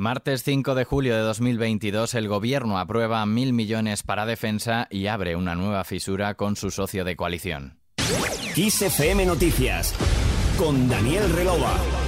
Martes 5 de julio de 2022, el Gobierno aprueba mil millones para defensa y abre una nueva fisura con su socio de coalición. XFM Noticias con Daniel Relova.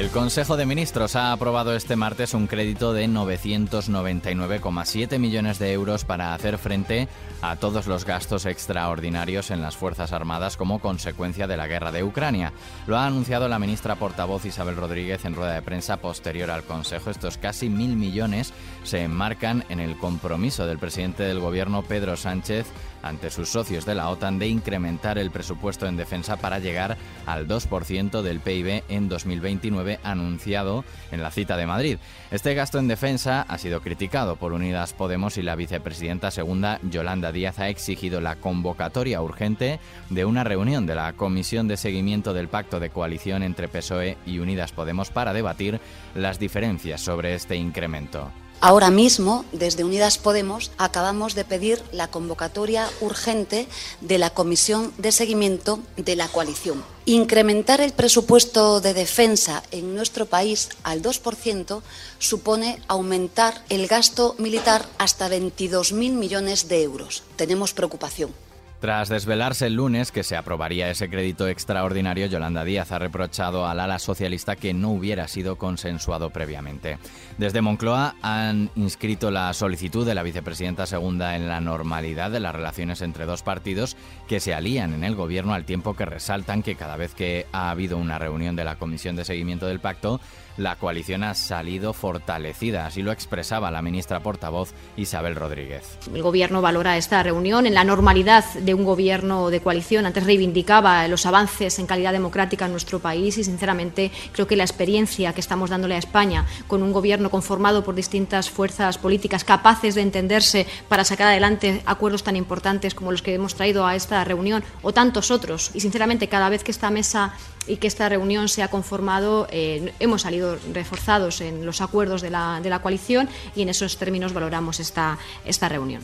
El Consejo de Ministros ha aprobado este martes un crédito de 999,7 millones de euros para hacer frente a todos los gastos extraordinarios en las Fuerzas Armadas como consecuencia de la guerra de Ucrania. Lo ha anunciado la ministra portavoz Isabel Rodríguez en rueda de prensa posterior al Consejo. Estos casi mil millones se enmarcan en el compromiso del presidente del Gobierno, Pedro Sánchez, ante sus socios de la OTAN de incrementar el presupuesto en defensa para llegar al 2% del PIB en 2029 anunciado en la cita de Madrid. Este gasto en defensa ha sido criticado por Unidas Podemos y la vicepresidenta segunda Yolanda Díaz ha exigido la convocatoria urgente de una reunión de la Comisión de Seguimiento del Pacto de Coalición entre PSOE y Unidas Podemos para debatir las diferencias sobre este incremento. Ahora mismo, desde Unidas Podemos, acabamos de pedir la convocatoria urgente de la Comisión de Seguimiento de la coalición. Incrementar el presupuesto de defensa en nuestro país al 2% supone aumentar el gasto militar hasta 22.000 millones de euros. Tenemos preocupación. Tras desvelarse el lunes que se aprobaría ese crédito extraordinario, Yolanda Díaz ha reprochado al ala socialista que no hubiera sido consensuado previamente. Desde Moncloa han inscrito la solicitud de la vicepresidenta segunda en la normalidad de las relaciones entre dos partidos que se alían en el gobierno al tiempo que resaltan que cada vez que ha habido una reunión de la Comisión de Seguimiento del Pacto, la coalición ha salido fortalecida, así lo expresaba la ministra portavoz Isabel Rodríguez. El Gobierno valora esta reunión en la normalidad de un Gobierno de coalición. Antes reivindicaba los avances en calidad democrática en nuestro país y, sinceramente, creo que la experiencia que estamos dándole a España con un Gobierno conformado por distintas fuerzas políticas capaces de entenderse para sacar adelante acuerdos tan importantes como los que hemos traído a esta reunión o tantos otros. Y, sinceramente, cada vez que esta mesa y que esta reunión se ha conformado, eh, hemos salido reforzados en los acuerdos de la, de la coalición y en esos términos valoramos esta, esta reunión.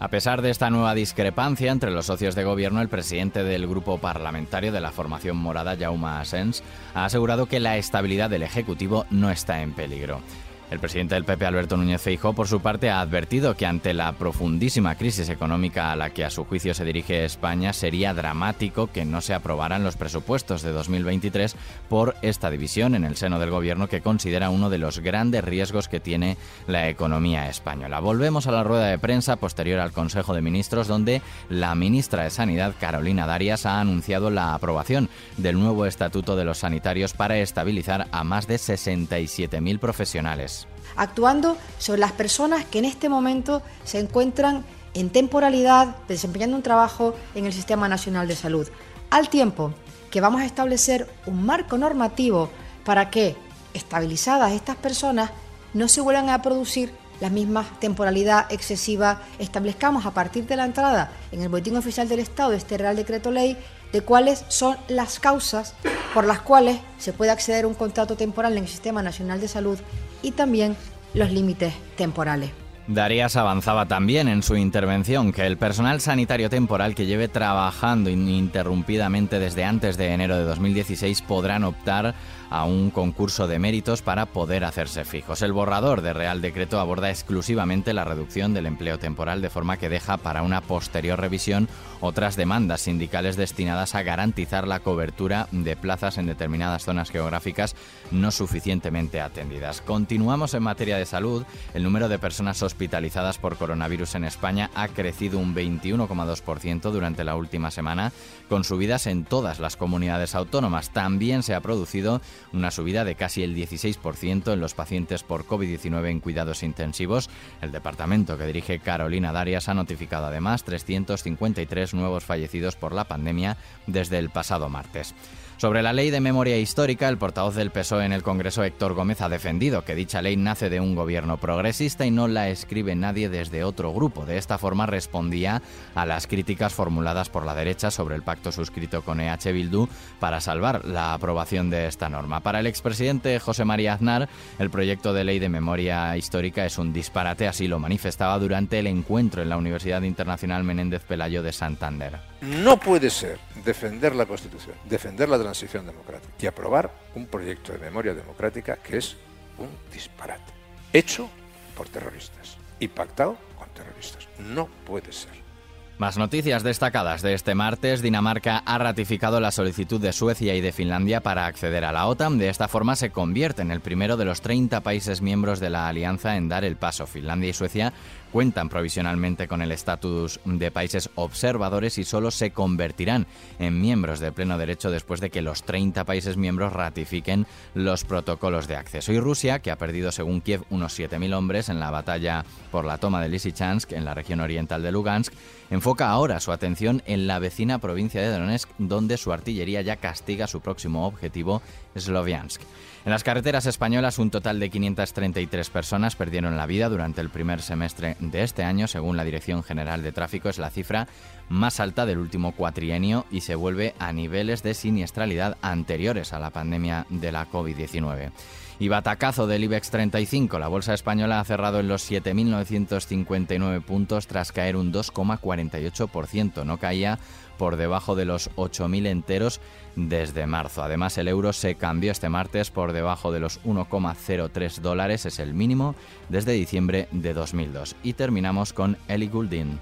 A pesar de esta nueva discrepancia entre los socios de gobierno, el presidente del grupo parlamentario de la formación morada, Jaume Asens, ha asegurado que la estabilidad del Ejecutivo no está en peligro. El presidente del PP, Alberto Núñez Feijóo, por su parte, ha advertido que ante la profundísima crisis económica a la que a su juicio se dirige España, sería dramático que no se aprobaran los presupuestos de 2023 por esta división en el seno del gobierno que considera uno de los grandes riesgos que tiene la economía española. Volvemos a la rueda de prensa posterior al Consejo de Ministros, donde la ministra de Sanidad, Carolina Darias, ha anunciado la aprobación del nuevo Estatuto de los Sanitarios para estabilizar a más de 67.000 profesionales actuando sobre las personas que en este momento se encuentran en temporalidad desempeñando un trabajo en el Sistema Nacional de Salud, al tiempo que vamos a establecer un marco normativo para que, estabilizadas estas personas, no se vuelvan a producir las mismas temporalidad excesiva, establezcamos a partir de la entrada en el Boletín Oficial del Estado de este Real Decreto Ley de cuáles son las causas por las cuales se puede acceder a un contrato temporal en el Sistema Nacional de Salud y también los límites temporales. Darías avanzaba también en su intervención que el personal sanitario temporal que lleve trabajando ininterrumpidamente desde antes de enero de 2016 podrán optar a un concurso de méritos para poder hacerse fijos. El borrador de Real Decreto aborda exclusivamente la reducción del empleo temporal de forma que deja para una posterior revisión otras demandas sindicales destinadas a garantizar la cobertura de plazas en determinadas zonas geográficas no suficientemente atendidas. Continuamos en materia de salud. El número de personas hospitalizadas por coronavirus en España ha crecido un 21,2% durante la última semana, con subidas en todas las comunidades autónomas. También se ha producido una subida de casi el 16% en los pacientes por COVID-19 en cuidados intensivos. El departamento que dirige Carolina Darias ha notificado además 353 nuevos fallecidos por la pandemia desde el pasado martes. Sobre la ley de memoria histórica, el portavoz del PSOE en el Congreso, Héctor Gómez, ha defendido que dicha ley nace de un gobierno progresista y no la escribe nadie desde otro grupo. De esta forma respondía a las críticas formuladas por la derecha sobre el pacto suscrito con EH Bildu para salvar la aprobación de esta norma. Para el expresidente José María Aznar, el proyecto de ley de memoria histórica es un disparate, así lo manifestaba durante el encuentro en la Universidad Internacional Menéndez Pelayo de Santander. No puede ser defender la Constitución, defender la transición democrática y aprobar un proyecto de memoria democrática que es un disparate. Hecho por terroristas y pactado con terroristas. No puede ser. Más noticias destacadas de este martes. Dinamarca ha ratificado la solicitud de Suecia y de Finlandia para acceder a la OTAN. De esta forma se convierte en el primero de los 30 países miembros de la alianza en dar el paso. Finlandia y Suecia cuentan provisionalmente con el estatus de países observadores y solo se convertirán en miembros de pleno derecho después de que los 30 países miembros ratifiquen los protocolos de acceso. Y Rusia, que ha perdido según Kiev unos 7.000 hombres en la batalla por la toma de Lysychansk en la región oriental de Lugansk, enfoca ahora su atención en la vecina provincia de Donetsk, donde su artillería ya castiga su próximo objetivo, Sloviansk. En las carreteras españolas, un total de 533 personas perdieron la vida durante el primer semestre de este año, según la Dirección General de Tráfico. Es la cifra más alta del último cuatrienio y se vuelve a niveles de siniestralidad anteriores a la pandemia de la COVID-19. Y batacazo del IBEX 35. La bolsa española ha cerrado en los 7.959 puntos tras caer un 2,48%. No caía por debajo de los 8.000 enteros desde marzo. Además, el euro se cambió este martes por debajo de los 1,03 dólares, es el mínimo desde diciembre de 2002. Y terminamos con Ellie Goulding.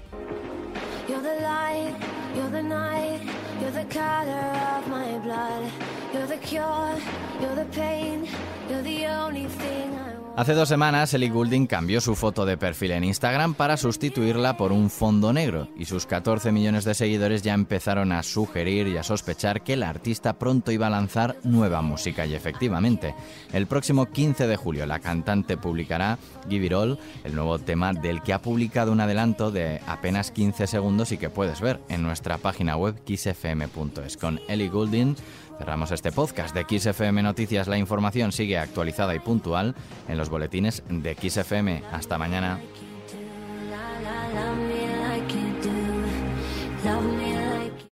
Hace dos semanas, Ellie Goulding cambió su foto de perfil en Instagram para sustituirla por un fondo negro y sus 14 millones de seguidores ya empezaron a sugerir y a sospechar que la artista pronto iba a lanzar nueva música y efectivamente, el próximo 15 de julio la cantante publicará Give It All, el nuevo tema del que ha publicado un adelanto de apenas 15 segundos y que puedes ver en nuestra página web kissfm.es con Ellie Goulding Cerramos este podcast de XFM Noticias. La información sigue actualizada y puntual en los boletines de XFM. Hasta mañana.